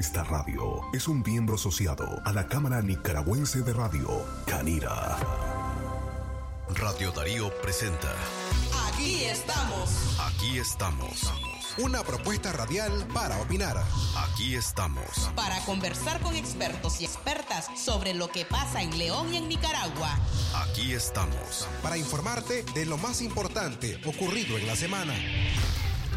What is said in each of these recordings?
Esta radio es un miembro asociado a la Cámara Nicaragüense de Radio, Canira. Radio Darío presenta. Aquí estamos. Aquí estamos. Una propuesta radial para opinar. Aquí estamos. Para conversar con expertos y expertas sobre lo que pasa en León y en Nicaragua. Aquí estamos. Para informarte de lo más importante ocurrido en la semana.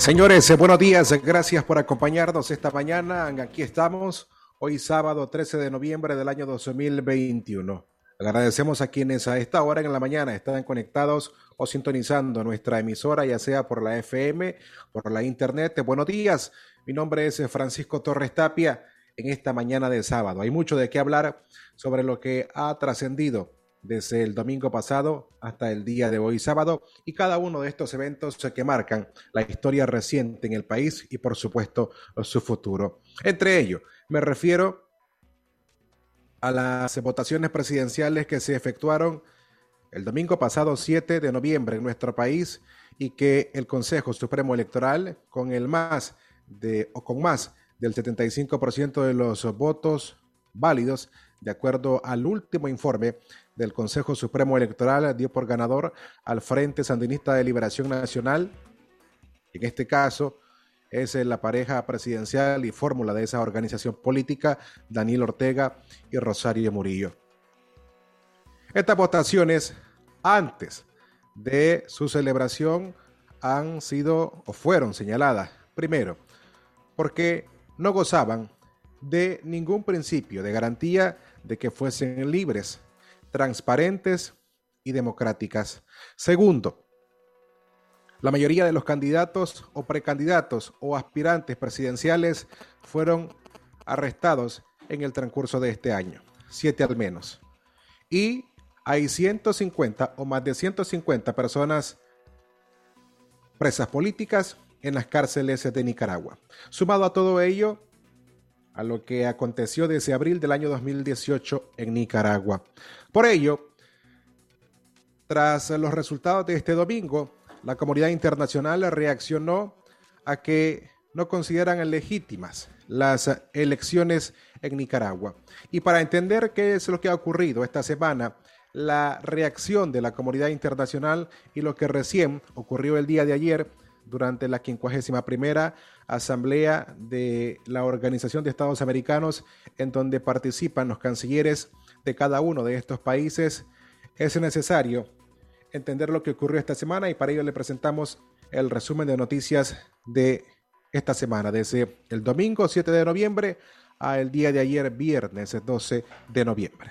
Señores, eh, buenos días. Gracias por acompañarnos esta mañana. Aquí estamos, hoy sábado 13 de noviembre del año 2021. Agradecemos a quienes a esta hora en la mañana están conectados o sintonizando nuestra emisora, ya sea por la FM, por la internet. Buenos días. Mi nombre es Francisco Torres Tapia. En esta mañana de sábado hay mucho de qué hablar sobre lo que ha trascendido desde el domingo pasado hasta el día de hoy sábado y cada uno de estos eventos que marcan la historia reciente en el país y por supuesto su futuro. Entre ellos me refiero a las votaciones presidenciales que se efectuaron el domingo pasado 7 de noviembre en nuestro país y que el Consejo Supremo Electoral con el más de o con más del 75% de los votos válidos de acuerdo al último informe del Consejo Supremo Electoral, dio por ganador al Frente Sandinista de Liberación Nacional. En este caso, es la pareja presidencial y fórmula de esa organización política, Daniel Ortega y Rosario Murillo. Estas votaciones, antes de su celebración, han sido o fueron señaladas, primero, porque no gozaban de ningún principio de garantía de que fuesen libres, transparentes y democráticas. Segundo, la mayoría de los candidatos o precandidatos o aspirantes presidenciales fueron arrestados en el transcurso de este año, siete al menos. Y hay 150 o más de 150 personas presas políticas en las cárceles de Nicaragua. Sumado a todo ello, a lo que aconteció desde abril del año 2018 en Nicaragua. Por ello, tras los resultados de este domingo, la comunidad internacional reaccionó a que no consideran legítimas las elecciones en Nicaragua. Y para entender qué es lo que ha ocurrido esta semana, la reacción de la comunidad internacional y lo que recién ocurrió el día de ayer durante la 51 primera Asamblea de la Organización de Estados Americanos, en donde participan los cancilleres de cada uno de estos países, es necesario entender lo que ocurrió esta semana y para ello le presentamos el resumen de noticias de esta semana, desde el domingo 7 de noviembre al día de ayer, viernes 12 de noviembre.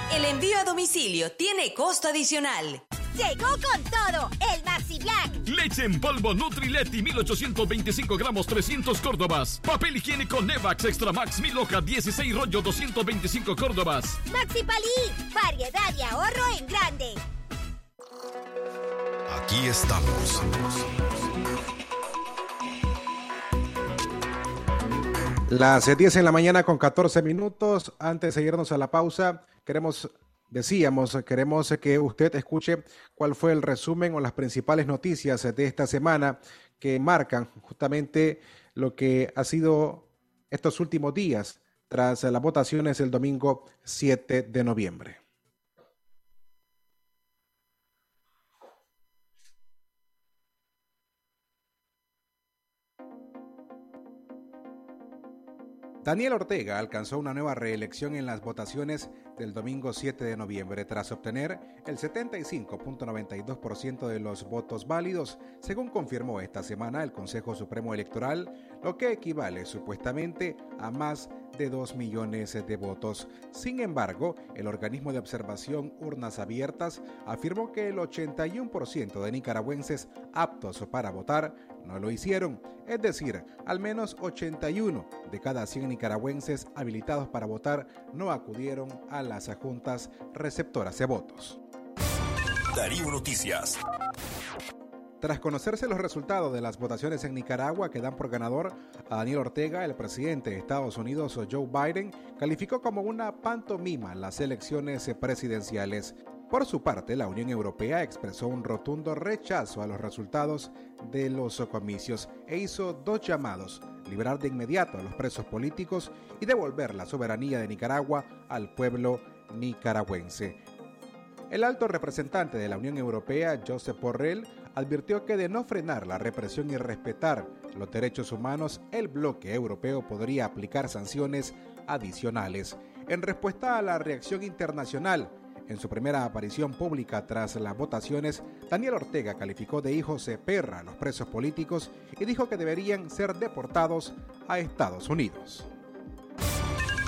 El envío a domicilio tiene costo adicional. Llegó con todo el Maxi Black. Leche en polvo Nutrileti 1825 gramos 300 Córdobas. Papel higiénico Nevax Extra Max 1000 hoja 16 rollo 225 Córdobas. Maxi Palí, variedad y ahorro en grande. Aquí estamos. Las 10 en la mañana con 14 minutos. Antes de irnos a la pausa, queremos Decíamos, queremos que usted escuche cuál fue el resumen o las principales noticias de esta semana que marcan justamente lo que ha sido estos últimos días tras las votaciones el domingo 7 de noviembre. Daniel Ortega alcanzó una nueva reelección en las votaciones del domingo 7 de noviembre tras obtener el 75.92% de los votos válidos, según confirmó esta semana el Consejo Supremo Electoral, lo que equivale supuestamente a más de 2 millones de votos. Sin embargo, el organismo de observación Urnas Abiertas afirmó que el 81% de nicaragüenses aptos para votar no lo hicieron, es decir, al menos 81 de cada 100 nicaragüenses habilitados para votar no acudieron a las juntas receptoras de votos. Darío Noticias. Tras conocerse los resultados de las votaciones en Nicaragua que dan por ganador a Daniel Ortega, el presidente de Estados Unidos, Joe Biden, calificó como una pantomima las elecciones presidenciales. Por su parte, la Unión Europea expresó un rotundo rechazo a los resultados de los comicios e hizo dos llamados, liberar de inmediato a los presos políticos y devolver la soberanía de Nicaragua al pueblo nicaragüense. El alto representante de la Unión Europea, Josep Borrell, advirtió que de no frenar la represión y respetar los derechos humanos, el bloque europeo podría aplicar sanciones adicionales. En respuesta a la reacción internacional, en su primera aparición pública tras las votaciones, Daniel Ortega calificó de hijos de perra a los presos políticos y dijo que deberían ser deportados a Estados Unidos.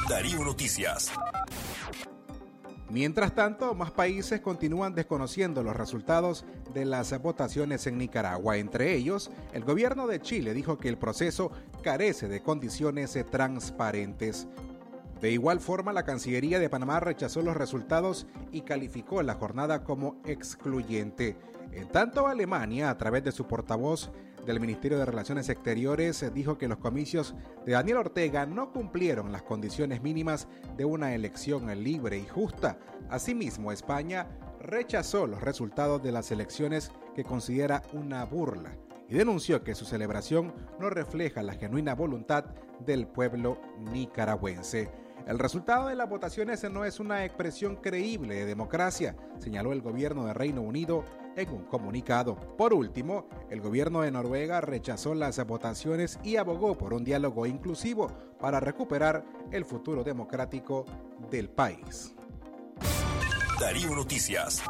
Darío Noticias. Mientras tanto, más países continúan desconociendo los resultados de las votaciones en Nicaragua. Entre ellos, el gobierno de Chile dijo que el proceso carece de condiciones transparentes. De igual forma, la Cancillería de Panamá rechazó los resultados y calificó la jornada como excluyente. En tanto, Alemania, a través de su portavoz, del Ministerio de Relaciones Exteriores dijo que los comicios de Daniel Ortega no cumplieron las condiciones mínimas de una elección libre y justa. Asimismo, España rechazó los resultados de las elecciones que considera una burla y denunció que su celebración no refleja la genuina voluntad del pueblo nicaragüense. El resultado de las votaciones no es una expresión creíble de democracia, señaló el gobierno de Reino Unido en un comunicado. Por último, el gobierno de Noruega rechazó las votaciones y abogó por un diálogo inclusivo para recuperar el futuro democrático del país. Darío Noticias.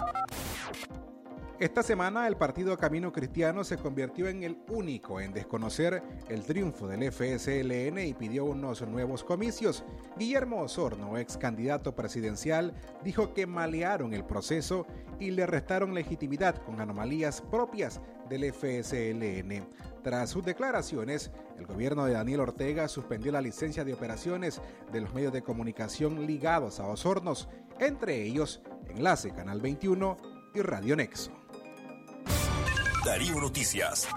Esta semana el partido Camino Cristiano se convirtió en el único en desconocer el triunfo del FSLN y pidió unos nuevos comicios. Guillermo Osorno, ex candidato presidencial, dijo que malearon el proceso y le restaron legitimidad con anomalías propias del FSLN. Tras sus declaraciones, el gobierno de Daniel Ortega suspendió la licencia de operaciones de los medios de comunicación ligados a Osornos, entre ellos Enlace Canal 21 y Radio Nexo. Darío Noticias.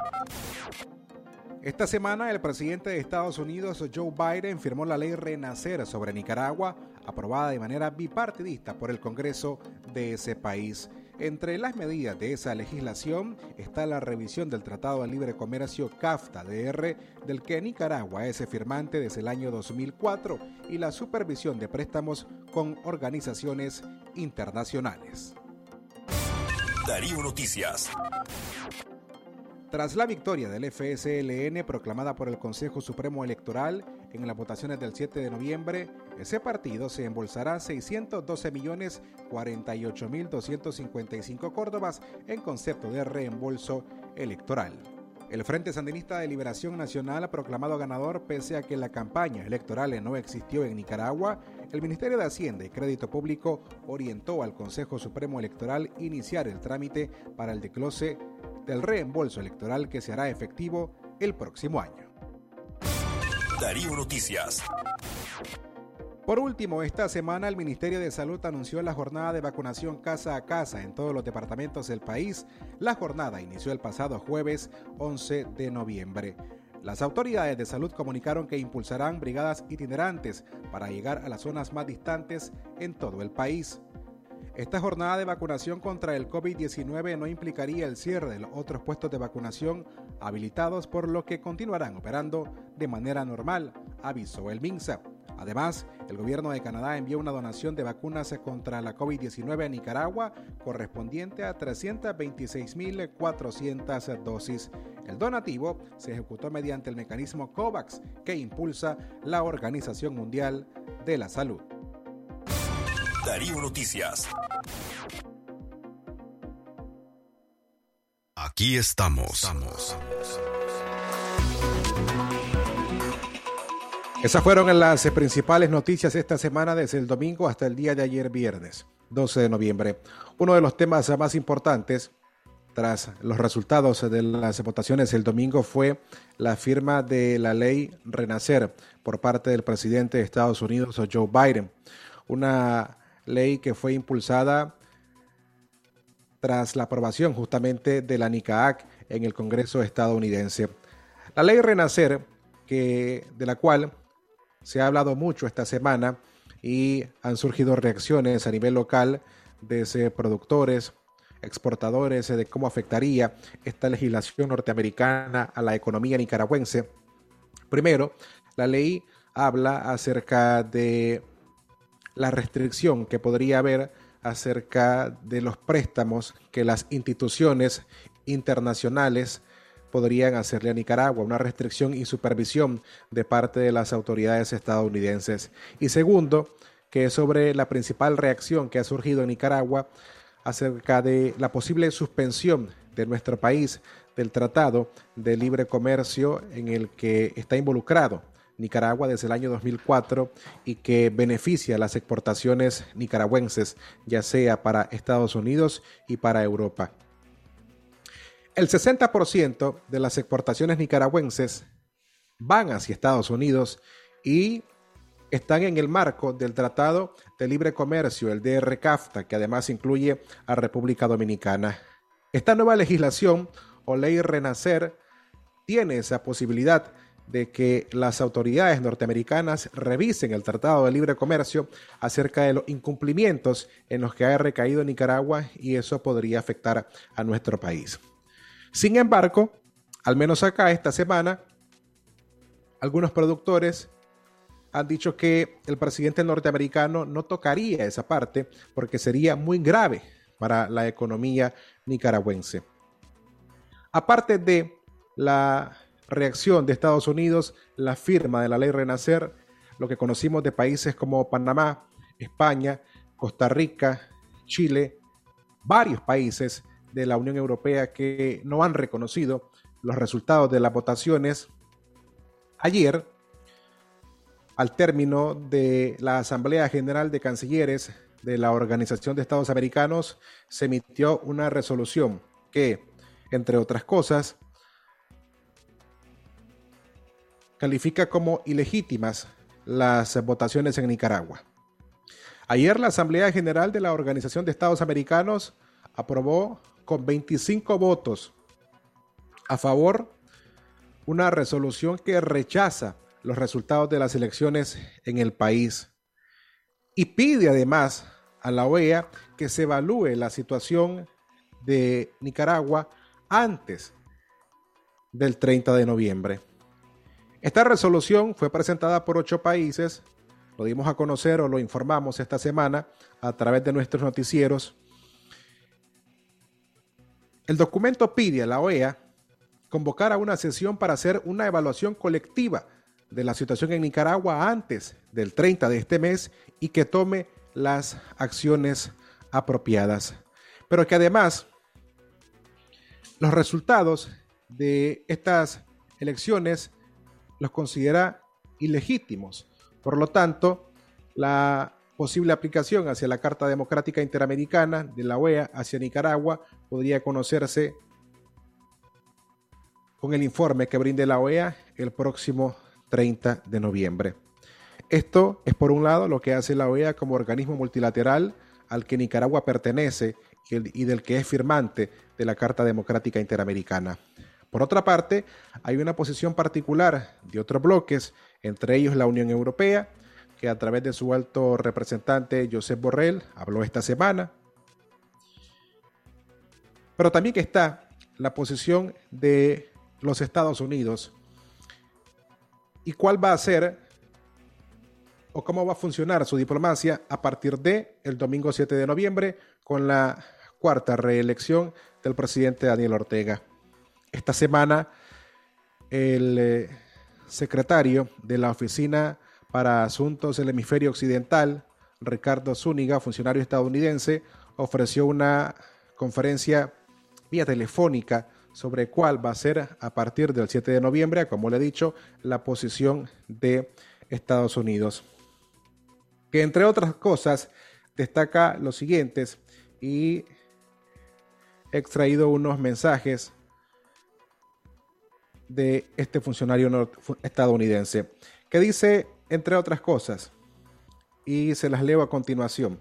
Esta semana el presidente de Estados Unidos, Joe Biden, firmó la ley Renacer sobre Nicaragua, aprobada de manera bipartidista por el Congreso de ese país. Entre las medidas de esa legislación está la revisión del Tratado de Libre Comercio CAFTA-DR, del que Nicaragua es firmante desde el año 2004, y la supervisión de préstamos con organizaciones internacionales. Darío Noticias. Tras la victoria del FSLN proclamada por el Consejo Supremo Electoral en las votaciones del 7 de noviembre, ese partido se embolsará 612 millones 48 mil 255 córdobas en concepto de reembolso electoral. El Frente Sandinista de Liberación Nacional ha proclamado ganador pese a que la campaña electoral no existió en Nicaragua. El Ministerio de Hacienda y Crédito Público orientó al Consejo Supremo Electoral iniciar el trámite para el declose del reembolso electoral que se hará efectivo el próximo año. Darío Noticias. Por último, esta semana el Ministerio de Salud anunció la jornada de vacunación casa a casa en todos los departamentos del país. La jornada inició el pasado jueves 11 de noviembre. Las autoridades de salud comunicaron que impulsarán brigadas itinerantes para llegar a las zonas más distantes en todo el país. Esta jornada de vacunación contra el COVID-19 no implicaría el cierre de los otros puestos de vacunación habilitados por lo que continuarán operando de manera normal, avisó el MINSA. Además, el gobierno de Canadá envió una donación de vacunas contra la COVID-19 a Nicaragua correspondiente a 326.400 dosis. El donativo se ejecutó mediante el mecanismo COVAX que impulsa la Organización Mundial de la Salud. Darío Noticias. Aquí estamos. Esas fueron las principales noticias esta semana desde el domingo hasta el día de ayer viernes, 12 de noviembre. Uno de los temas más importantes tras los resultados de las votaciones el domingo fue la firma de la ley Renacer por parte del presidente de Estados Unidos, Joe Biden. Una ley que fue impulsada tras la aprobación justamente de la NICAAC en el Congreso estadounidense. La ley Renacer, que, de la cual se ha hablado mucho esta semana y han surgido reacciones a nivel local desde productores, exportadores, de cómo afectaría esta legislación norteamericana a la economía nicaragüense. Primero, la ley habla acerca de la restricción que podría haber acerca de los préstamos que las instituciones internacionales podrían hacerle a Nicaragua, una restricción y supervisión de parte de las autoridades estadounidenses. Y segundo, que sobre la principal reacción que ha surgido en Nicaragua acerca de la posible suspensión de nuestro país del Tratado de Libre Comercio en el que está involucrado Nicaragua desde el año 2004 y que beneficia las exportaciones nicaragüenses, ya sea para Estados Unidos y para Europa. El 60% de las exportaciones nicaragüenses van hacia Estados Unidos y están en el marco del Tratado de Libre Comercio, el DR-CAFTA, que además incluye a República Dominicana. Esta nueva legislación o ley Renacer tiene esa posibilidad de que las autoridades norteamericanas revisen el Tratado de Libre Comercio acerca de los incumplimientos en los que ha recaído Nicaragua y eso podría afectar a nuestro país. Sin embargo, al menos acá esta semana, algunos productores han dicho que el presidente norteamericano no tocaría esa parte porque sería muy grave para la economía nicaragüense. Aparte de la reacción de Estados Unidos, la firma de la ley Renacer, lo que conocimos de países como Panamá, España, Costa Rica, Chile, varios países de la Unión Europea que no han reconocido los resultados de las votaciones. Ayer, al término de la Asamblea General de Cancilleres de la Organización de Estados Americanos, se emitió una resolución que, entre otras cosas, califica como ilegítimas las votaciones en Nicaragua. Ayer la Asamblea General de la Organización de Estados Americanos aprobó con 25 votos a favor una resolución que rechaza los resultados de las elecciones en el país y pide además a la OEA que se evalúe la situación de Nicaragua antes del 30 de noviembre. Esta resolución fue presentada por ocho países, lo dimos a conocer o lo informamos esta semana a través de nuestros noticieros. El documento pide a la OEA convocar a una sesión para hacer una evaluación colectiva de la situación en Nicaragua antes del 30 de este mes y que tome las acciones apropiadas. Pero que además los resultados de estas elecciones los considera ilegítimos. Por lo tanto, la posible aplicación hacia la Carta Democrática Interamericana de la OEA hacia Nicaragua podría conocerse con el informe que brinde la OEA el próximo 30 de noviembre. Esto es por un lado lo que hace la OEA como organismo multilateral al que Nicaragua pertenece y del que es firmante de la Carta Democrática Interamericana. Por otra parte, hay una posición particular de otros bloques, entre ellos la Unión Europea, que a través de su alto representante Josep Borrell habló esta semana. Pero también que está la posición de los Estados Unidos y cuál va a ser o cómo va a funcionar su diplomacia a partir de el domingo 7 de noviembre con la cuarta reelección del presidente Daniel Ortega. Esta semana el eh, secretario de la Oficina para Asuntos del Hemisferio Occidental, Ricardo Zúñiga, funcionario estadounidense, ofreció una conferencia vía telefónica sobre cuál va a ser a partir del 7 de noviembre, como le he dicho, la posición de Estados Unidos. Que entre otras cosas destaca los siguientes y he extraído unos mensajes de este funcionario estadounidense, que dice, entre otras cosas, y se las leo a continuación,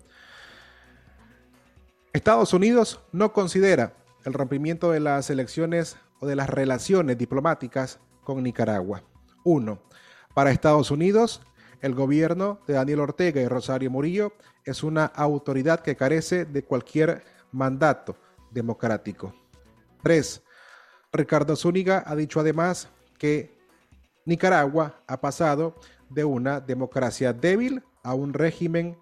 Estados Unidos no considera el rompimiento de las elecciones o de las relaciones diplomáticas con Nicaragua. Uno, Para Estados Unidos, el gobierno de Daniel Ortega y Rosario Murillo es una autoridad que carece de cualquier mandato democrático. 3. Ricardo Zúñiga ha dicho además que Nicaragua ha pasado de una democracia débil a un régimen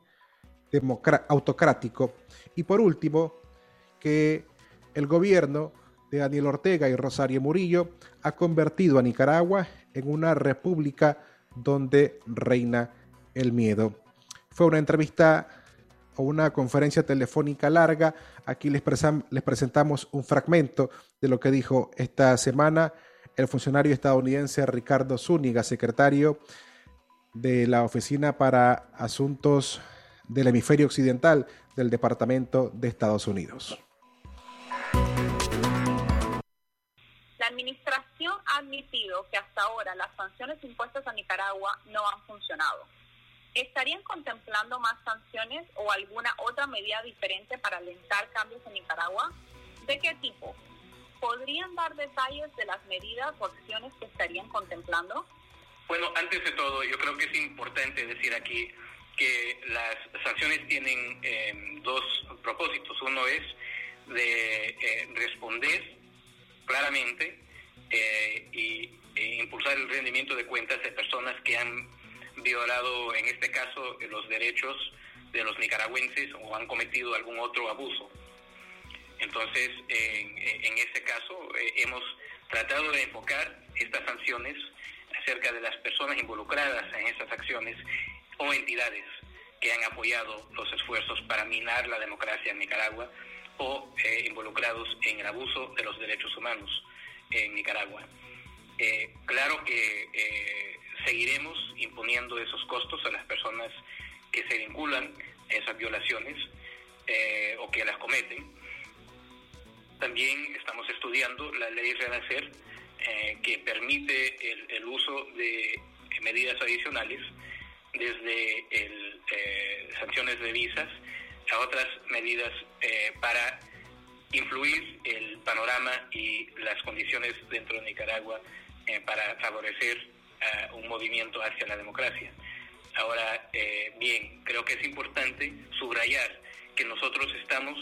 autocrático. Y por último, que el gobierno de Daniel Ortega y Rosario Murillo ha convertido a Nicaragua en una república donde reina el miedo. Fue una entrevista o una conferencia telefónica larga. Aquí les, les presentamos un fragmento de lo que dijo esta semana el funcionario estadounidense Ricardo Zúñiga, secretario de la Oficina para Asuntos del Hemisferio Occidental del Departamento de Estados Unidos. La administración ha admitido que hasta ahora las sanciones impuestas a Nicaragua no han funcionado ¿Estarían contemplando más sanciones o alguna otra medida diferente para alentar cambios en Nicaragua? ¿De qué tipo? ¿Podrían dar detalles de las medidas o acciones que estarían contemplando? Bueno, antes de todo, yo creo que es importante decir aquí que las sanciones tienen em, dos propósitos. Uno es de eh, responder claramente eh, y e impulsar el rendimiento de cuentas de personas que han violado en este caso los derechos de los nicaragüenses o han cometido algún otro abuso. Entonces, en, en este caso, eh, hemos tratado de enfocar estas sanciones acerca de las personas involucradas en estas acciones o entidades que han apoyado los esfuerzos para minar la democracia en Nicaragua o involucrados en el abuso de los derechos humanos en Nicaragua. claro que seguiremos imponiendo esos costos a las personas que se vinculan a esas violaciones o que las cometen. También estamos estudiando la ley Renacer, eh, que permite el, uso de medidas adicionales, desde el, eh, sanciones de visas a otras medidas eh, para influir el panorama y las condiciones dentro de Nicaragua para favorecer un movimiento hacia la democracia. Ahora, bien, creo que es importante subrayar que nosotros estamos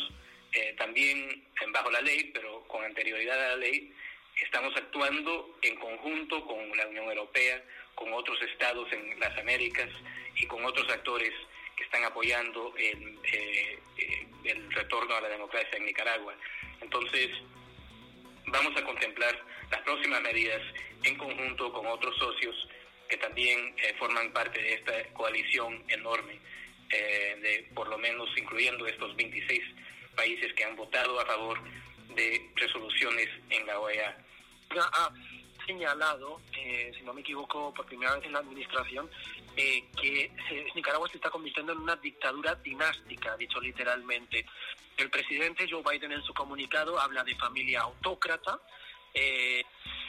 también bajo la ley, pero con anterioridad a la ley, estamos actuando en conjunto con la Unión Europea, con otros estados en las Américas y con otros actores que están apoyando el, eh, eh, el retorno a la democracia en Nicaragua. Entonces, vamos a contemplar las próximas medidas en conjunto con otros socios que también eh, forman parte de esta coalición enorme, de por lo menos incluyendo estos 26 países que han votado a favor de resoluciones en la OEA. Ha señalado, eh, si no me equivoco, por primera vez en la administración, eh, que eh, Nicaragua se está convirtiendo en una dictadura dinástica, dicho literalmente. El presidente Joe Biden en su comunicado habla de familia autócrata. Eh,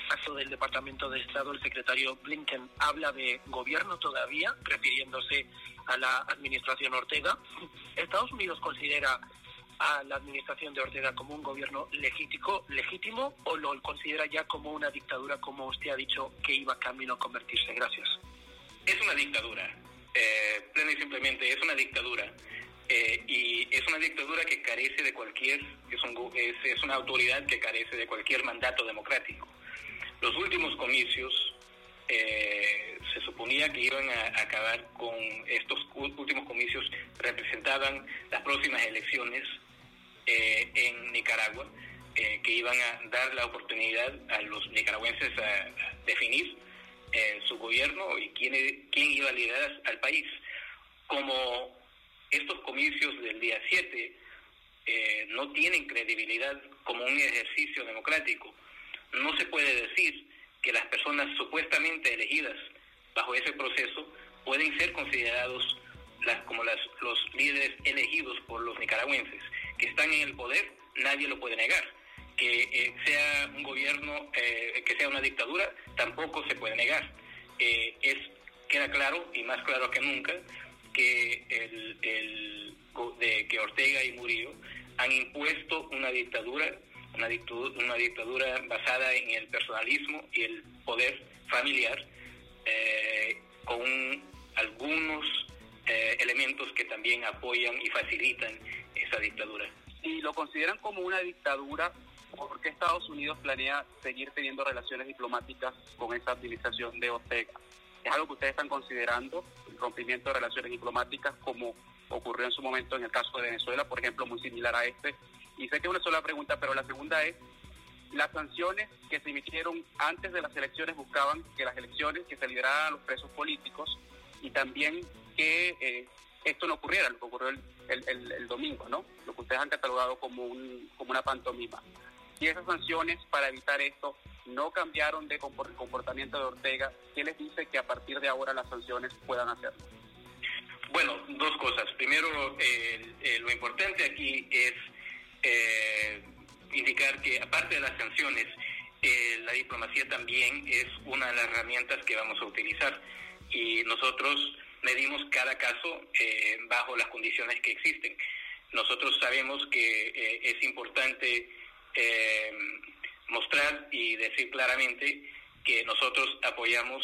caso del Departamento de Estado, el secretario Blinken habla de gobierno todavía, refiriéndose a la administración Ortega. Estados Unidos considera a la administración de Ortega como un gobierno legítimo, legítimo o lo considera ya como una dictadura, como usted ha dicho, que iba camino a convertirse? Gracias. Es una dictadura, eh, plena y simplemente es una dictadura. Eh, y es una dictadura que carece de cualquier, es, un, es, una autoridad que carece de cualquier mandato democrático. Los últimos comicios eh, se suponía que iban a acabar con estos últimos comicios, representaban las próximas elecciones eh, en Nicaragua eh, que iban a dar la oportunidad a los nicaragüenses a, definir eh, su gobierno y quién, quién iba a liderar al país. Como estos comicios del día 7 no tienen credibilidad como un ejercicio democrático, no se puede decir que las personas supuestamente elegidas bajo ese proceso pueden ser considerados como las, los líderes elegidos por los nicaragüenses que están en el poder, nadie lo puede negar. Que eh, sea un gobierno, eh, que sea una dictadura, tampoco se puede negar. Eh, es queda claro y más claro que nunca que el, el, de que Ortega y Murillo han impuesto una dictadura, una dictadura, una dictadura basada en el personalismo y el poder familiar, con algunos elementos que también apoyan y facilitan esa dictadura. Si lo consideran como una dictadura, ¿por qué Estados Unidos planea seguir teniendo relaciones diplomáticas con esta administración de Ortega? ¿Es algo que ustedes están considerando, rompimiento de relaciones diplomáticas, como ocurrió en su momento en el caso de Venezuela, por ejemplo, muy similar a este? Y sé que una sola pregunta, pero la segunda es, las sanciones que se emitieron antes de las elecciones buscaban que las elecciones, que se liberaran a los presos políticos y también que eh, esto no ocurriera, lo que ocurrió el, el, domingo, ¿no? Lo que ustedes han catalogado como, un, como una pantomima. Si esas sanciones para evitar esto no cambiaron de comportamiento de Ortega, ¿qué les dice que a partir de ahora las sanciones puedan hacerlo? Bueno, dos cosas. Primero, lo importante aquí es eh, indicar que aparte de las sanciones, eh, la diplomacia también es una de las herramientas que vamos a utilizar. Y nosotros medimos cada caso eh, bajo las condiciones que existen. Nosotros sabemos que eh, es importante eh, mostrar y decir claramente que nosotros apoyamos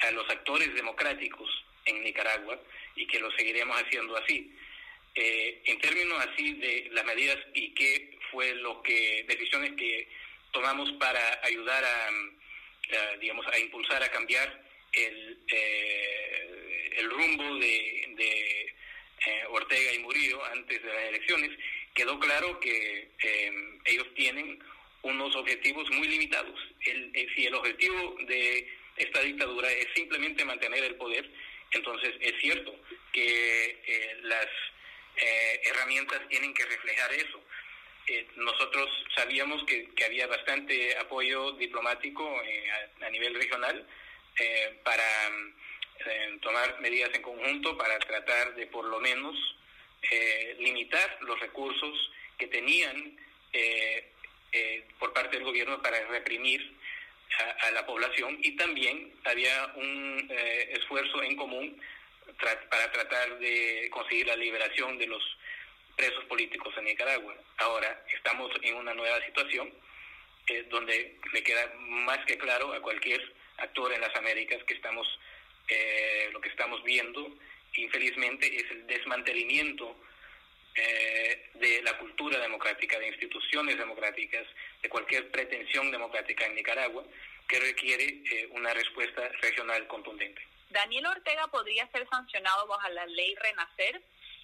a los actores democráticos en Nicaragua y que lo seguiremos haciendo así. en términos así de las medidas y qué fue lo que decisiones que tomamos para ayudar a, digamos a impulsar a cambiar el el rumbo de, eh, Ortega y Murillo antes de las elecciones, quedó claro que eh, ellos tienen unos objetivos muy limitados. Eh, si el objetivo de esta dictadura es simplemente mantener el poder, entonces es cierto que las herramientas tienen que reflejar eso. eh, nosotros sabíamos que, había bastante apoyo diplomático a, a, nivel regional para tomar medidas en conjunto para tratar de por lo menos limitar los recursos que tenían por parte del gobierno para reprimir a, la población y también había un eh, esfuerzo en común para tratar de conseguir la liberación de los presos políticos en Nicaragua. Ahora estamos en una nueva situación eh, donde le queda más que claro a cualquier actor en las Américas que estamos eh, lo que estamos viendo infelizmente es el desmantelamiento de la cultura democrática, de instituciones democráticas, de cualquier pretensión democrática en Nicaragua, que requiere eh, una respuesta regional contundente. Daniel Ortega podría ser sancionado bajo la ley Renacer.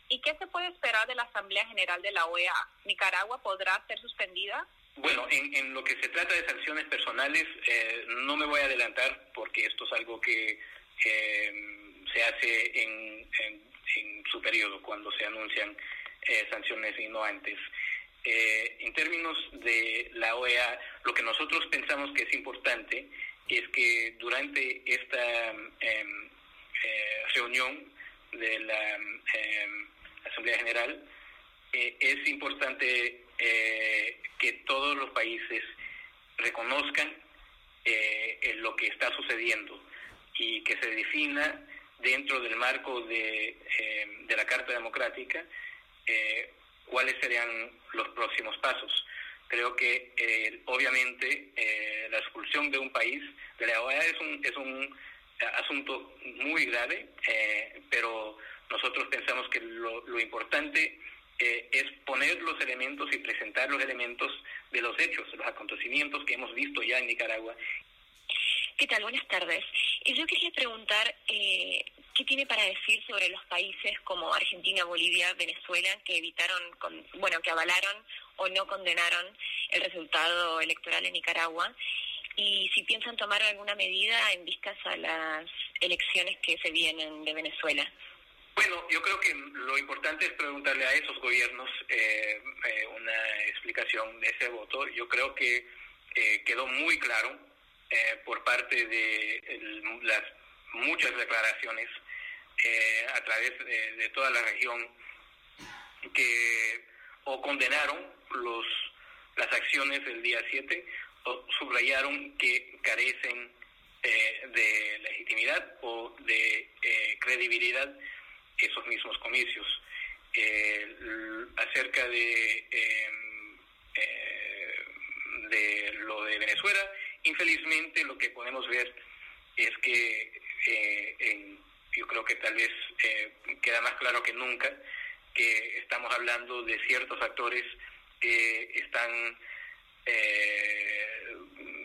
¿Y qué se puede esperar de la Asamblea General de la OEA? ¿Nicaragua podrá ser suspendida? Bueno, en, lo que se trata de sanciones personales, eh, no me voy a adelantar porque esto es algo que eh, se hace en, su periodo, cuando se anuncian sanciones y no antes. Eh, en términos de la OEA, lo que nosotros pensamos que es importante es que durante esta em, eh, reunión de la em, Asamblea General eh, es importante que todos los países reconozcan lo que está sucediendo y que se defina dentro del marco de, em, de la Carta Democrática cuáles serían los próximos pasos. Creo que eh, obviamente eh, la expulsión de un país de la OEA es un, es un asunto muy grave, eh, pero nosotros pensamos que lo, lo importante es poner los elementos y presentar los elementos de los hechos, los acontecimientos que hemos visto ya en Nicaragua. ¿Qué tal? Buenas tardes. Yo quería preguntar ¿Qué tiene para decir sobre los países como Argentina, Bolivia, Venezuela, que evitaron, bueno, que avalaron o no condenaron el resultado electoral en Nicaragua? Y si piensan tomar alguna medida en vistas a las elecciones que se vienen de Venezuela. Bueno, yo creo que lo importante es preguntarle a esos gobiernos eh, eh, una explicación de ese voto. Yo creo que eh, quedó muy claro por parte de las muchas declaraciones eh, a través de, toda la región que o condenaron los las acciones del día 7 o subrayaron que carecen eh, de legitimidad o de eh, credibilidad esos mismos comicios. acerca de, em, de lo de Venezuela, infelizmente lo que podemos ver es que en yo creo que tal vez eh, queda más claro que nunca que estamos hablando de ciertos actores que están eh,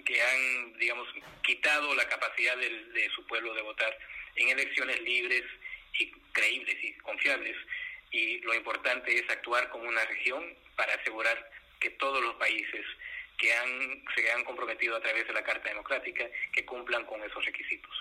que han digamos quitado la capacidad de, su pueblo de votar en elecciones libres y creíbles y confiables. Y lo importante es actuar como una región para asegurar que todos los países que han, se han comprometido a través de la Carta Democrática que cumplan con esos requisitos.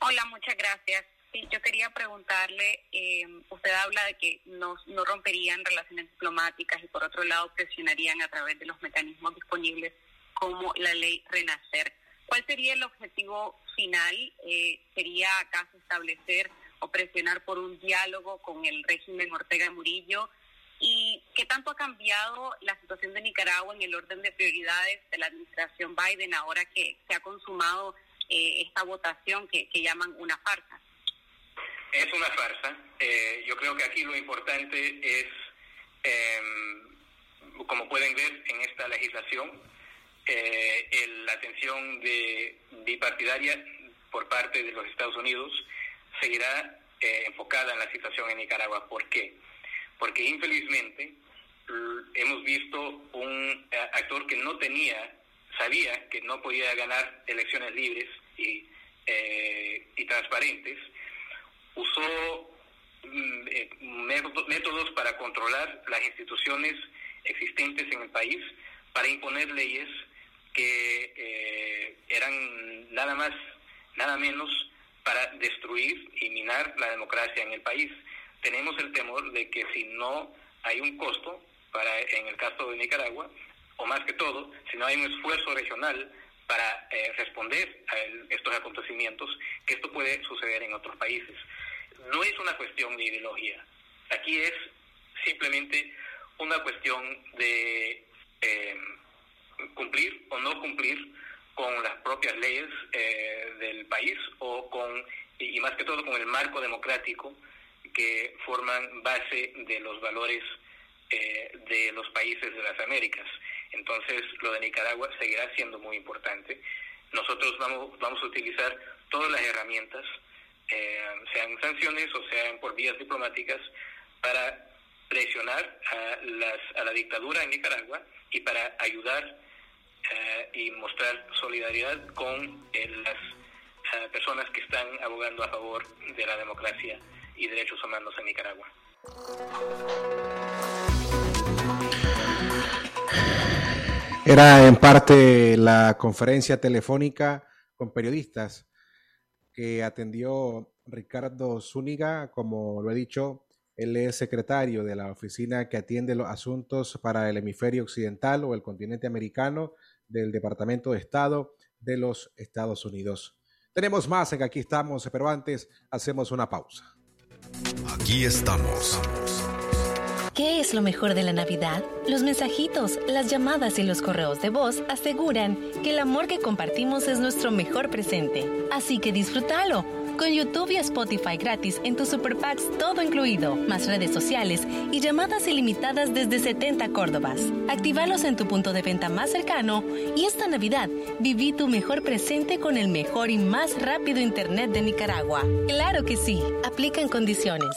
Hola, muchas gracias. Yo quería preguntarle, eh, usted habla de que no, no romperían relaciones diplomáticas y por otro lado presionarían a través de los mecanismos disponibles como la ley Renacer. ¿Cuál sería el objetivo final? Eh, ¿Sería acaso establecer o presionar por un diálogo con el régimen Ortega Murillo? ¿Y qué tanto ha cambiado la situación de Nicaragua en el orden de prioridades de la administración Biden ahora que se ha consumado eh, esta votación que, llaman una farsa. Es una farsa. Eh, yo creo que aquí lo importante es, em, como pueden ver en esta legislación, eh, la atención de bipartidaria por parte de los Estados Unidos seguirá enfocada en la situación en Nicaragua. ¿Por qué? Porque infelizmente hemos visto un actor que no tenía sabía que no podía ganar elecciones libres y, eh, y transparentes, usó mm, eh, métodos para controlar las instituciones existentes en el país, para imponer leyes que eh, eran nada más, nada menos para destruir y minar la democracia en el país. Tenemos el temor de que si no hay un costo para, en el caso de Nicaragua, o más que todo, si no hay un esfuerzo regional para eh, responder a estos acontecimientos, que esto puede suceder en otros países. No es una cuestión de ideología, aquí es simplemente una cuestión de eh, cumplir o no cumplir con las propias leyes eh, del país o con, y más que todo con el marco democrático que forman base de los valores eh, de los países de las Américas. Entonces, lo de Nicaragua seguirá siendo muy importante. Nosotros vamos, vamos a utilizar todas las herramientas, sean sanciones o sean por vías diplomáticas, para presionar a, las, a la dictadura en Nicaragua y para ayudar eh, y mostrar solidaridad con eh, las eh, personas que están abogando a favor de la democracia y derechos humanos en Nicaragua. Era en parte la conferencia telefónica con periodistas que atendió Ricardo Zúñiga, como lo he dicho, él es secretario de la oficina que atiende los asuntos para el hemisferio occidental o el continente americano del Departamento de Estado de los Estados Unidos. Tenemos más en Aquí estamos, pero antes hacemos una pausa. Aquí estamos. ¿Qué es lo mejor de la Navidad? Los mensajitos, las llamadas y los correos de voz aseguran que el amor que compartimos es nuestro mejor presente. Así que disfrútalo con YouTube y Spotify gratis en tu Super Packs todo incluido, más redes sociales y llamadas ilimitadas desde 70 Córdobas. Actívalos en tu punto de venta más cercano y esta Navidad viví tu mejor presente con el mejor y más rápido Internet de Nicaragua. Claro que sí, aplica en condiciones.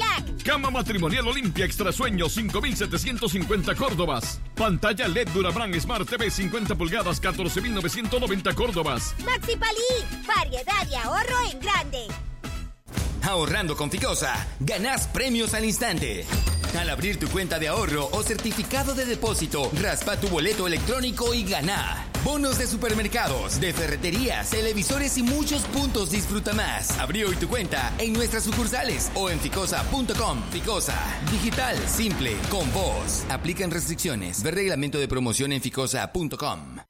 Black. Cama matrimonial Olimpia Extra Sueño 5750 Córdobas. Pantalla LED Durabran Smart TV 50 pulgadas 14990 Córdobas. Maxi Palí, variedad y ahorro en grande. Ahorrando con Ficosa, ganás premios al instante. Al abrir tu cuenta de ahorro o certificado de depósito, raspa tu boleto electrónico y gana. Bonos de supermercados, de ferreterías, televisores y muchos puntos disfruta más. Abrí hoy tu cuenta en nuestras sucursales o en ficosa.com. Ficosa, digital, simple, con vos. Aplican restricciones. Ver reglamento de promoción en ficosa.com.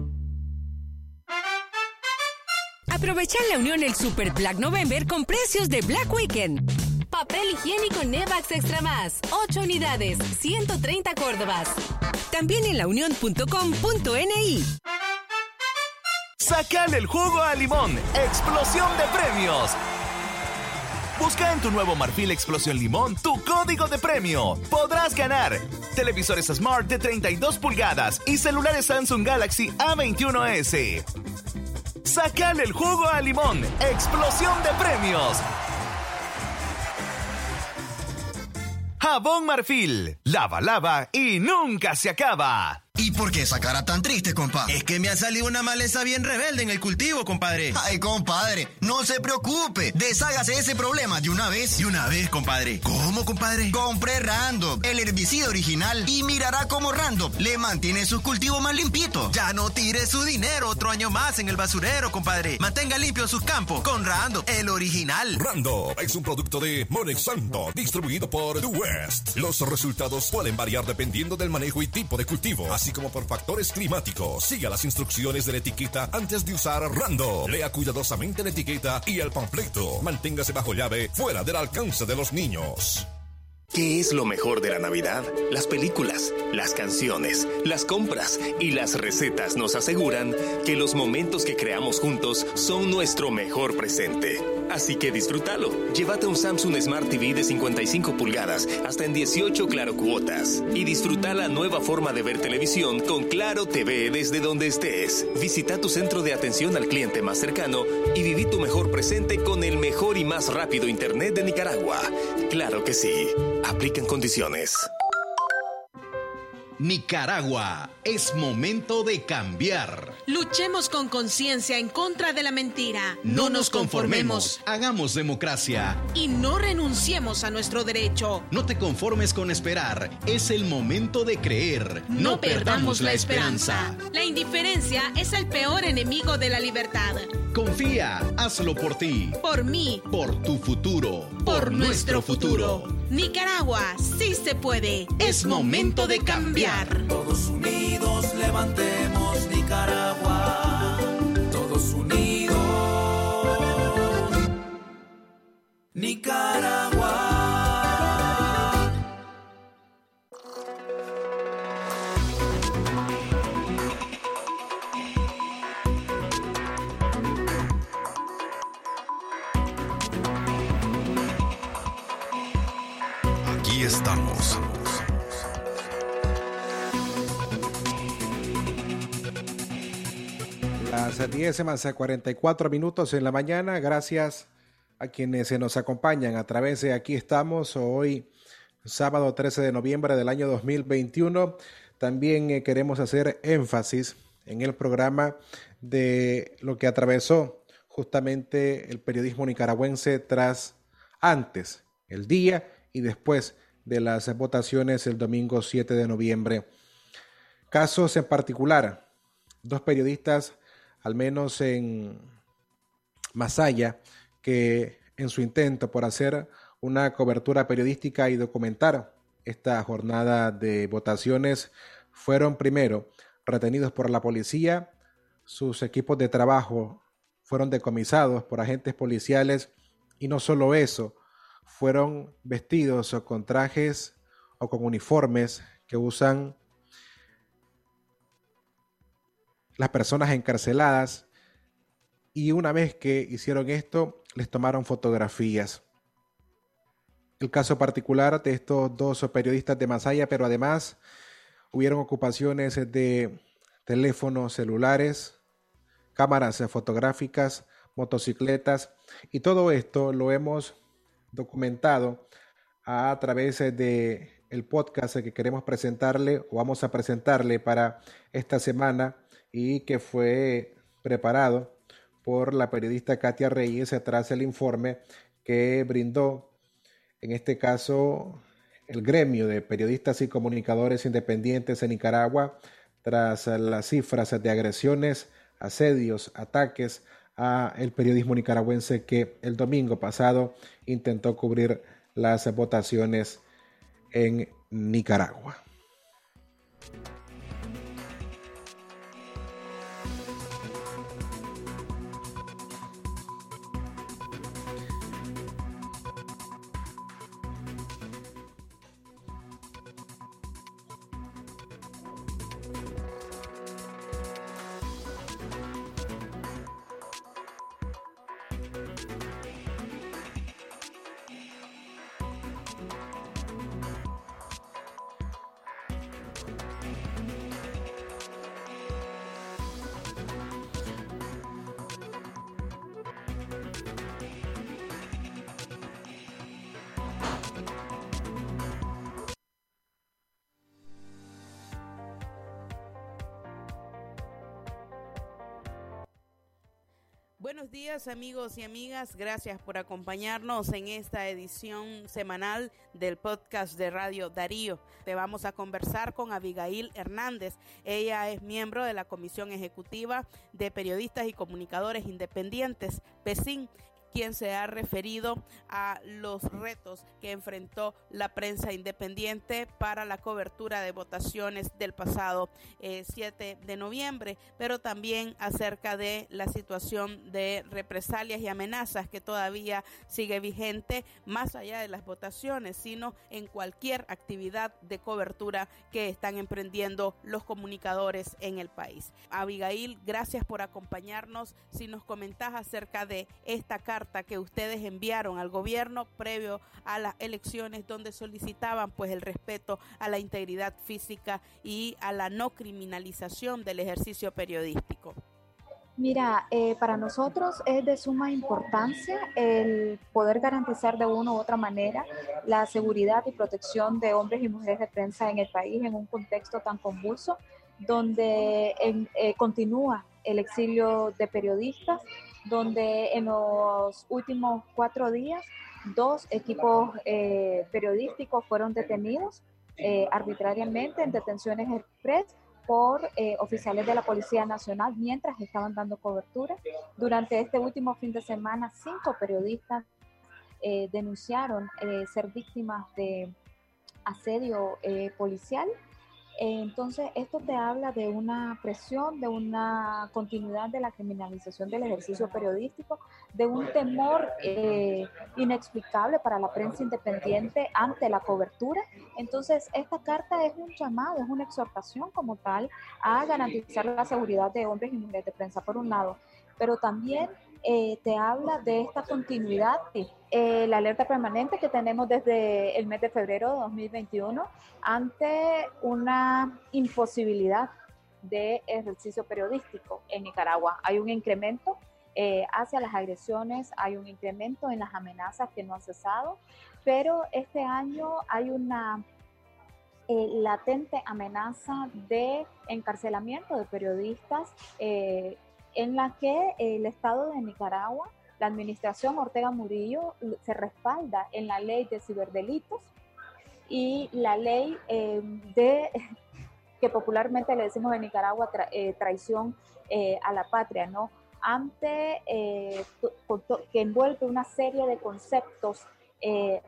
Aprovecha en la Unión el Super Black November con precios de Black Weekend. Papel higiénico Nevax Extra Más, 8 unidades, 130 Córdobas. También en launión.com.ni. Sacale el jugo a limón. Explosión de premios. Busca en tu nuevo Marfil Explosión Limón tu código de premio. Podrás ganar televisores Smart de 32 pulgadas y celulares Samsung Galaxy A21s. Sacale el jugo a limón. Explosión de premios. Jabón Marfil. Lava, lava y nunca se acaba. ¿Y por qué esa cara tan triste, compa? Es que me ha salido una maleza bien rebelde en el cultivo, compadre. Ay, compadre, no se preocupe. Deshágase ese problema de una vez. De una vez, compadre. ¿Cómo, compadre? Compre Rando, el herbicida original, y mirará cómo Rando le mantiene sus cultivos más limpitos. Ya no tire su dinero otro año más en el basurero, compadre. Mantenga limpio sus campos con Rando, el original. Rando es un producto de Monexanto, distribuido por The West. Los resultados pueden variar dependiendo del manejo y tipo de cultivo, así como por factores climáticos. Siga las instrucciones de la etiqueta antes de usar Rando. Lea cuidadosamente la etiqueta y el panfleto. Manténgase bajo llave, fuera del alcance de los niños. ¿Qué es lo mejor de la Navidad? Las películas, las canciones, las compras y las recetas nos aseguran que los momentos que creamos juntos son nuestro mejor presente. Así que disfrútalo. Llévate un Samsung Smart TV de 55 pulgadas hasta en 18 claro cuotas y disfruta la nueva forma de ver televisión con Claro TV desde donde estés. Visita tu centro de atención al cliente más cercano y viví tu mejor presente con el mejor y más rápido internet de Nicaragua. Claro que sí. Aplican condiciones. Nicaragua, es momento de cambiar. Luchemos con conciencia en contra de la mentira. No, nos conformemos. Hagamos democracia. Y no renunciemos a nuestro derecho. No te conformes con esperar. Es el momento de creer. No, perdamos la esperanza. La indiferencia es el peor enemigo de la libertad. Confía, hazlo por ti. Por mí. Por tu futuro. Por, nuestro futuro. Nicaragua, sí se puede. Es momento de cambiar. Todos unidos levantemos Nicaragua. Todos unidos. Nicaragua. 10 más 44 minutos en la mañana. Gracias a quienes se nos acompañan a través de Aquí estamos hoy, sábado 13 de noviembre del año 2021. También eh, queremos hacer énfasis en el programa de lo que atravesó justamente el periodismo nicaragüense tras antes, el día y después de las votaciones el domingo 7 de noviembre. Casos en particular, dos periodistas al menos en Masaya, que en su intento por hacer una cobertura periodística y documentar esta jornada de votaciones, fueron primero retenidos por la policía, sus equipos de trabajo fueron decomisados por agentes policiales y no solo eso, fueron vestidos con trajes o con uniformes que usan las personas encarceladas y una vez que hicieron esto les tomaron fotografías. El caso particular de estos dos periodistas de Masaya, pero además hubieron ocupaciones de teléfonos celulares, cámaras fotográficas, motocicletas y todo esto lo hemos documentado a través de el podcast que queremos presentarle o vamos a presentarle para esta semana y que fue preparado por la periodista Katia Reyes tras el informe que brindó, en este caso, el gremio de periodistas y comunicadores independientes en Nicaragua tras las cifras de agresiones, asedios, ataques a el periodismo nicaragüense que el domingo pasado intentó cubrir las votaciones en Nicaragua. Amigos y amigas, gracias por acompañarnos en esta edición semanal del podcast de Radio Darío. Te vamos a conversar con Abigail Hernández. Ella es miembro de la Comisión Ejecutiva de Periodistas y Comunicadores Independientes, PESIN, quien se ha referido a los retos que enfrentó la prensa independiente para la cobertura de votaciones del pasado 7 eh, de noviembre, pero también acerca de la situación de represalias y amenazas que todavía sigue vigente más allá de las votaciones, sino en cualquier actividad de cobertura que están emprendiendo los comunicadores en el país. Abigail, gracias por acompañarnos. Si nos comentás acerca de esta carta, que ustedes enviaron al gobierno previo a las elecciones donde solicitaban pues el respeto a la integridad física y a la no criminalización del ejercicio periodístico. Mira, eh, para nosotros es de suma importancia el poder garantizar de una u otra manera la seguridad y protección de hombres y mujeres de prensa en el país en un contexto tan convulso donde eh, continúa el exilio de periodistas, donde en los últimos cuatro días dos equipos eh, periodísticos fueron detenidos eh, arbitrariamente en detenciones express por eh, oficiales de la Policía Nacional mientras estaban dando cobertura. Durante este último fin de semana, cinco periodistas denunciaron ser víctimas de asedio policial entonces, esto te habla de una presión, de una continuidad de la criminalización del ejercicio periodístico, de un temor eh, inexplicable para la prensa independiente ante la cobertura. Entonces, esta carta es un llamado, es una exhortación como tal a garantizar la seguridad de hombres y mujeres de prensa, por un lado, pero también eh, te habla de esta continuidad, eh, la alerta permanente que tenemos desde el mes de febrero de 2021 ante una imposibilidad de ejercicio periodístico en Nicaragua. Hay un incremento eh, hacia las agresiones, hay un incremento en las amenazas que no han cesado, pero este año hay una latente amenaza de encarcelamiento de periodistas en la que el Estado de Nicaragua, la administración Ortega Murillo, se respalda en la ley de ciberdelitos y la ley em, de, que popularmente le decimos en Nicaragua, eh, traición eh, a la patria, ¿no? Ante, eh, que envuelve una serie de conceptos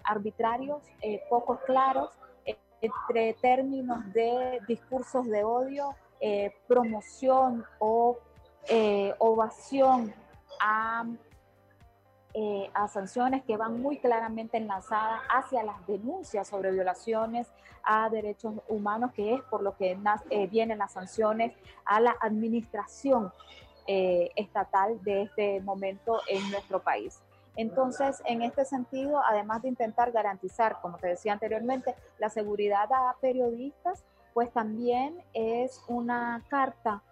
arbitrarios, poco claros, entre términos de discursos de odio, promoción o eh, ovación a, eh, a sanciones que van muy claramente enlazadas hacia las denuncias sobre violaciones a derechos humanos, que es por lo que eh, vienen las sanciones a la administración estatal de este momento en nuestro país. Entonces, en este sentido, además de intentar garantizar, como te decía anteriormente, la seguridad a periodistas, pues también es una carta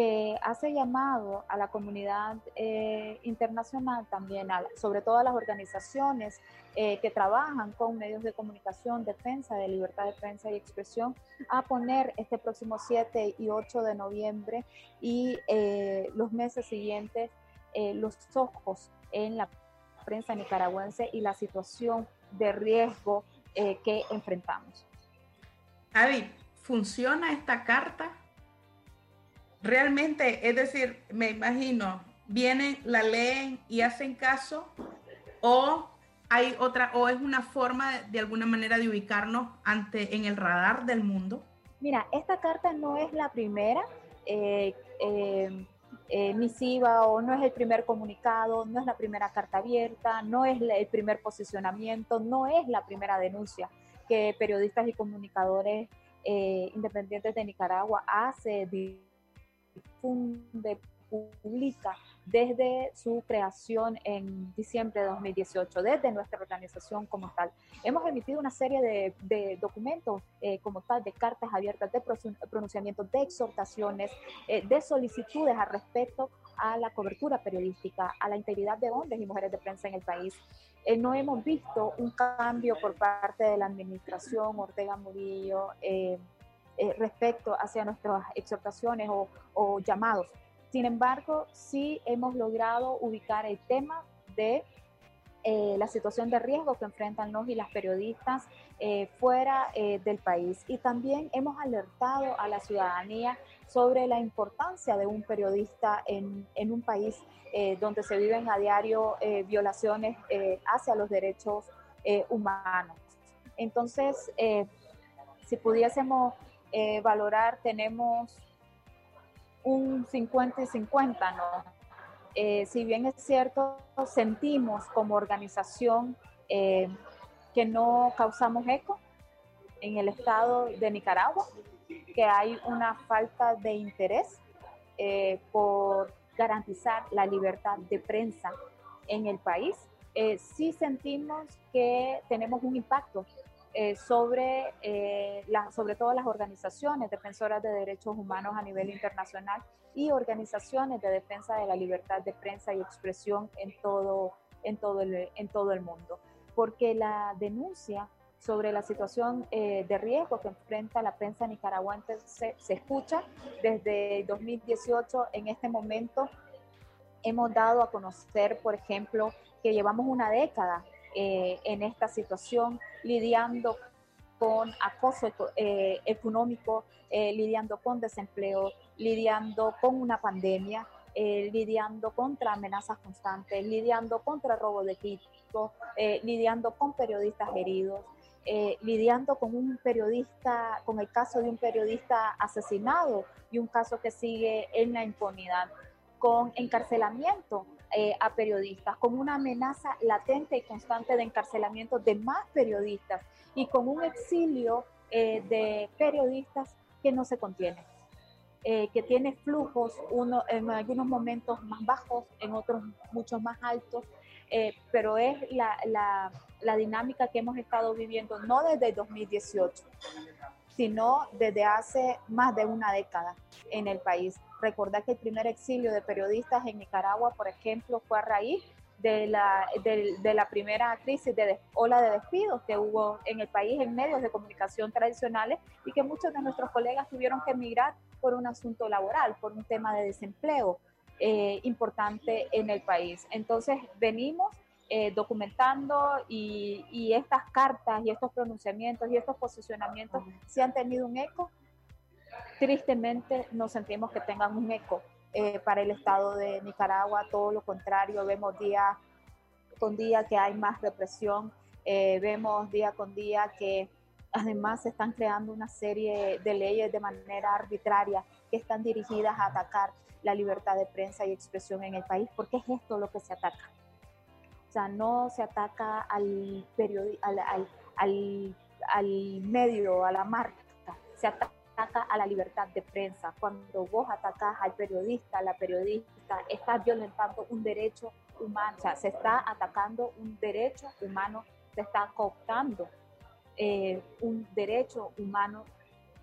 que hace llamado a la comunidad eh, internacional también, sobre todo a las organizaciones eh, que trabajan con medios de comunicación, defensa de libertad de prensa y expresión, a poner este próximo 7 y 8 de noviembre y eh, los meses siguientes los ojos en la prensa nicaragüense y la situación de riesgo que enfrentamos. Avi, ¿funciona esta carta? Realmente, es decir, me imagino, vienen, la leen y hacen caso, o hay otra, o es una forma de, alguna manera de ubicarnos ante en el radar del mundo. Mira, esta carta no es la primera eh, eh, eh, misiva o no es el primer comunicado, no es la primera carta abierta, no es el primer posicionamiento, no es la primera denuncia que periodistas y comunicadores independientes de Nicaragua hace difunde, publica desde su creación en diciembre de 2018, desde nuestra organización como tal. Hemos emitido una serie de, documentos eh, como tal, de cartas abiertas, de pronunciamientos, de exhortaciones, eh, de solicitudes al respecto a la cobertura periodística, a la integridad de hombres y mujeres de prensa en el país. Eh, no hemos visto un cambio por parte de la administración Ortega Murillo. Eh, respecto hacia nuestras exhortaciones o, llamados Sin embargo, sí hemos logrado ubicar el tema de eh, la situación de riesgo que enfrentan los y las periodistas eh, fuera del país. Y también hemos alertado a la ciudadanía sobre la importancia de un periodista en, en un país donde se viven a diario violaciones hacia los derechos humanos. Entonces, si pudiésemos valorar, tenemos un 50 y 50, ¿no? Eh, si bien es cierto, sentimos como organización eh, que no causamos eco en el estado de Nicaragua, que hay una falta de interés eh, por garantizar la libertad de prensa en el país. sí sentimos que tenemos un impacto eh, sobre, eh, sobre todo las organizaciones defensoras de derechos humanos a nivel internacional y organizaciones de defensa de la libertad de prensa y expresión en todo, en todo, el, en todo el mundo. Porque la denuncia sobre la situación eh, de riesgo que enfrenta la prensa nicaragüense se, se escucha desde 2018. En este momento hemos dado a conocer, por ejemplo, que llevamos una década eh, en esta situación, lidiando con acoso eh, económico, eh, lidiando con desempleo, lidiando con una pandemia, lidiando contra amenazas constantes, lidiando contra robo de equipo, lidiando con periodistas heridos, lidiando con un periodista, con el caso de un periodista asesinado y un caso que sigue en la impunidad, con encarcelamiento eh, a periodistas, con una amenaza latente y constante de encarcelamiento de más periodistas y con un exilio eh, de periodistas que no se contiene, eh, que tiene flujos, uno, en algunos momentos más bajos, en otros muchos más altos, pero es la, dinámica que hemos estado viviendo no desde 2018, sino desde hace más de una década en el país. Recordar que el primer exilio de periodistas en Nicaragua, por ejemplo, fue a raíz de la, de, la primera crisis de ola de despidos que hubo en el país en medios de comunicación tradicionales y que muchos de nuestros colegas tuvieron que emigrar por un asunto laboral, por un tema de desempleo eh, importante en el país. Entonces venimos eh, documentando y, y, estas cartas y estos pronunciamientos y estos posicionamientos se han tenido un eco tristemente no sentimos que tengan un eco eh, para el Estado de Nicaragua, todo lo contrario, vemos día con día que hay más represión, eh, vemos día con día que además se están creando una serie de leyes de manera arbitraria que están dirigidas a atacar la libertad de prensa y expresión en el país, porque es esto lo que se ataca. O sea, no se ataca al, al, al, al, al medio, a la marca, se ataca a la libertad de prensa, cuando vos atacás al periodista, la periodista, estás violentando un derecho humano, o sea, se está atacando un derecho humano, se está cooptando eh, un derecho humano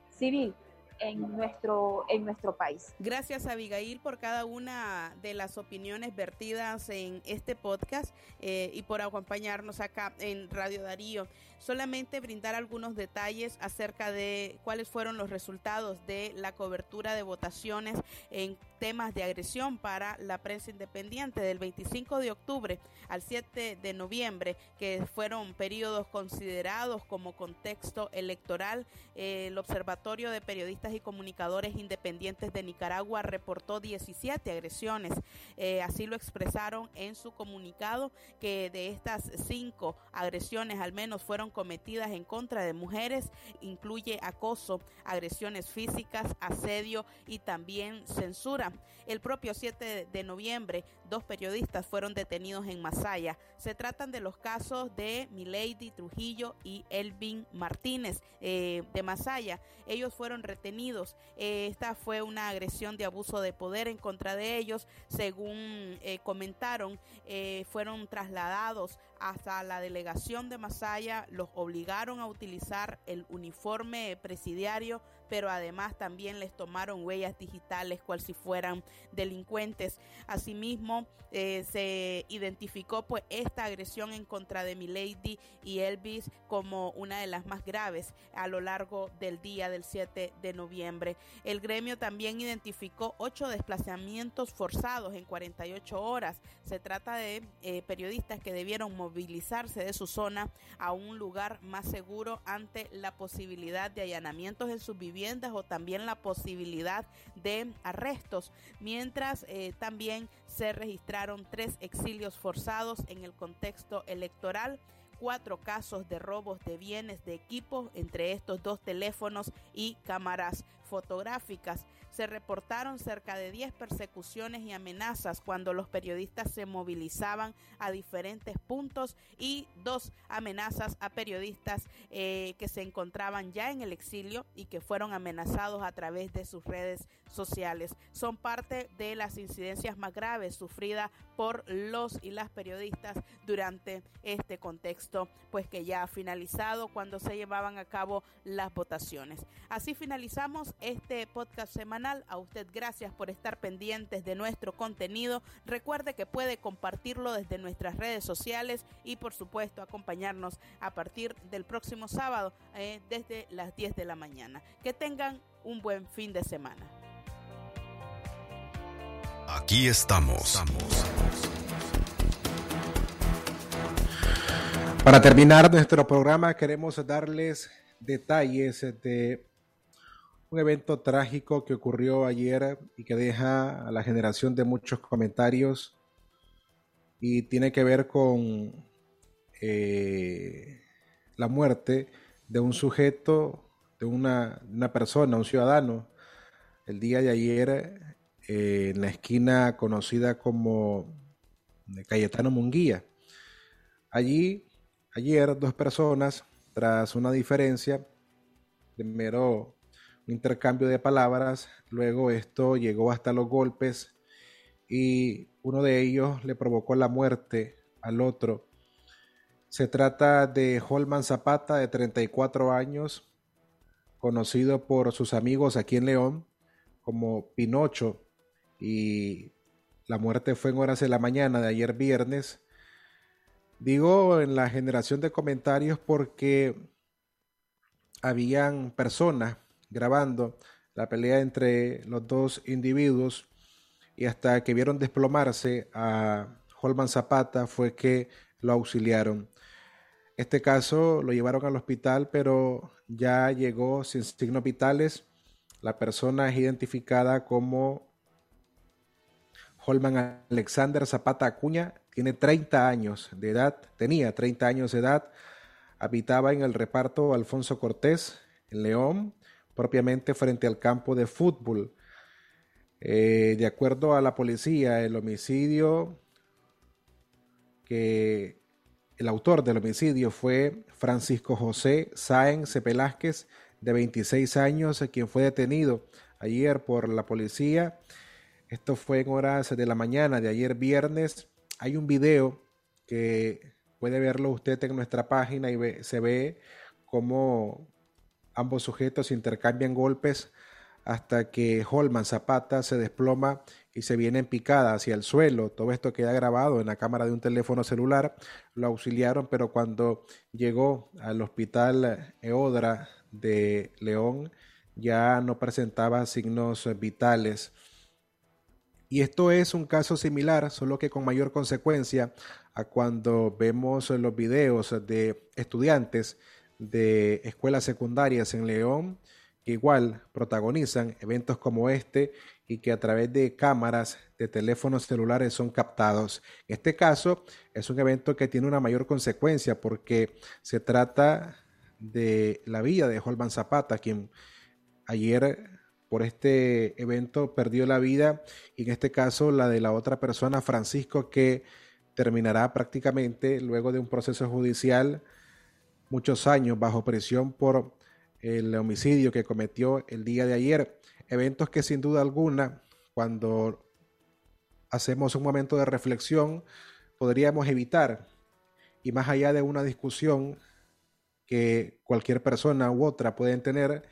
civil en nuestro, en nuestro país. Gracias Abigail por cada una de las opiniones vertidas en este podcast eh, y por acompañarnos acá en Radio Darío. Solamente brindar algunos detalles acerca de cuáles fueron los resultados de la cobertura de votaciones en temas de agresión para la prensa independiente del 25 de octubre al 7 de noviembre, que fueron periodos considerados como contexto electoral. el Observatorio de Periodistas y Comunicadores Independientes de Nicaragua reportó 17 agresiones. Eh, así lo expresaron en su comunicado que de estas cinco agresiones al menos fueron cometidas en contra de mujeres. Incluye acoso, agresiones físicas, asedio y también censura. El propio 7 de noviembre, dos periodistas fueron detenidos en Masaya. Se tratan de los casos de Milady Trujillo y Elvin Martínez eh, de Masaya. Ellos fueron retenidos. Eh, esta fue una agresión de abuso de poder en contra de ellos. Según eh, comentaron, fueron trasladados hasta la delegación de Masaya, los obligaron a utilizar el uniforme presidiario, pero además también les tomaron huellas digitales cual si fueran delincuentes. Asimismo, eh, se identificó pues esta agresión en contra de Milady y Elvis como una de las más graves a lo largo del día del 7 de noviembre. El gremio también identificó ocho desplazamientos forzados en 48 horas. Se trata de eh, periodistas que debieron movilizarse de su zona a un lugar más seguro ante la posibilidad de allanamientos en sus viviendas o también la posibilidad de arrestos, mientras eh, también se registraron tres exilios forzados en el contexto electoral cuatro casos de robos de bienes de equipos, entre estos dos teléfonos y cámaras fotográficas. Se reportaron cerca de 10 persecuciones y amenazas cuando los periodistas se movilizaban a diferentes puntos y dos amenazas a periodistas eh, que se encontraban ya en el exilio y que fueron amenazados a través de sus redes sociales. Son parte de las incidencias más graves sufridas por los y las periodistas durante este contexto, pues que ya ha finalizado cuando se llevaban a cabo las votaciones. Así finalizamos este podcast semanal. A usted gracias por estar pendientes de nuestro contenido. Recuerde que puede compartirlo desde nuestras redes sociales y por supuesto acompañarnos a partir del próximo sábado eh, desde las 10 de la mañana. Que tengan un buen fin de semana. Aquí estamos. Para terminar nuestro programa queremos darles detalles de un evento trágico que ocurrió ayer y que deja a la generación de muchos comentarios y tiene que ver con eh, la muerte de un sujeto, de una, persona, un ciudadano, el día de ayer eh, en la esquina conocida como Cayetano Munguía. Allí, ayer, dos personas, tras una diferencia de mero intercambio de palabras, luego esto llegó hasta los golpes y uno de ellos le provocó la muerte al otro. Se trata de Holman Zapata, de 34 años, conocido por sus amigos aquí en León como Pinocho, y la muerte fue en horas de la mañana de ayer viernes. Digo en la generación de comentarios porque habían personas grabando la pelea entre los dos individuos y hasta que vieron desplomarse a Holman Zapata fue que lo auxiliaron. Este caso lo llevaron al hospital, pero ya llegó sin signos vitales. La persona es identificada como Holman Alexander Zapata Acuña. Tiene 30 años de edad, tenía 30 años de edad. Habitaba en el reparto Alfonso Cortés, en León propiamente frente al campo de fútbol. Eh, de acuerdo a la policía, el homicidio que el autor del homicidio fue Francisco José Sáenz Velázquez, de 26 años, quien fue detenido ayer por la policía. Esto fue en horas de la mañana de ayer viernes. Hay un video que puede verlo usted en nuestra página y se ve cómo Ambos sujetos intercambian golpes hasta que Holman Zapata se desploma y se viene en picada hacia el suelo. Todo esto queda grabado en la cámara de un teléfono celular. Lo auxiliaron, pero cuando llegó al hospital Eodra de León ya no presentaba signos vitales. Y esto es un caso similar, solo que con mayor consecuencia a cuando vemos los videos de estudiantes de escuelas secundarias en León que igual protagonizan eventos como este y que a través de cámaras de teléfonos celulares son captados. En este caso es un evento que tiene una mayor consecuencia porque se trata de la vida de Holman Zapata, quien ayer por este evento perdió la vida y en este caso la de la otra persona, Francisco, que terminará prácticamente luego de un proceso judicial muchos años bajo presión por el homicidio que cometió el día de ayer. Eventos que sin duda alguna, cuando hacemos un momento de reflexión, podríamos evitar y más allá de una discusión que cualquier persona u otra pueden tener,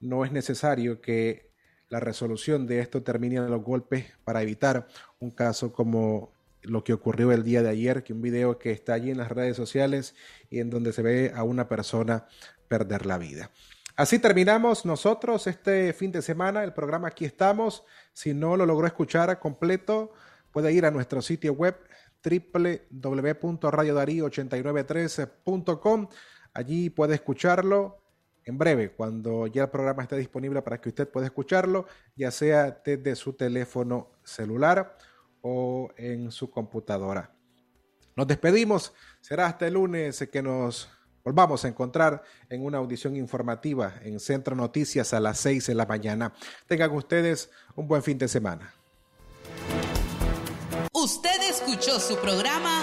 no es necesario que la resolución de esto termine en los golpes para evitar un caso como lo que ocurrió el día de ayer, que un video que está allí en las redes sociales y en donde se ve a una persona perder la vida. Así terminamos nosotros este fin de semana, el programa Aquí estamos. Si no lo logró escuchar completo, puede ir a nuestro sitio web www.radiodarío8913.com. Allí puede escucharlo en breve, cuando ya el programa esté disponible para que usted pueda escucharlo, ya sea desde su teléfono celular o en su computadora. Nos despedimos. Será hasta el lunes que nos volvamos a encontrar en una audición informativa en Centro Noticias a las 6 de la mañana. Tengan ustedes un buen fin de semana. Usted escuchó su programa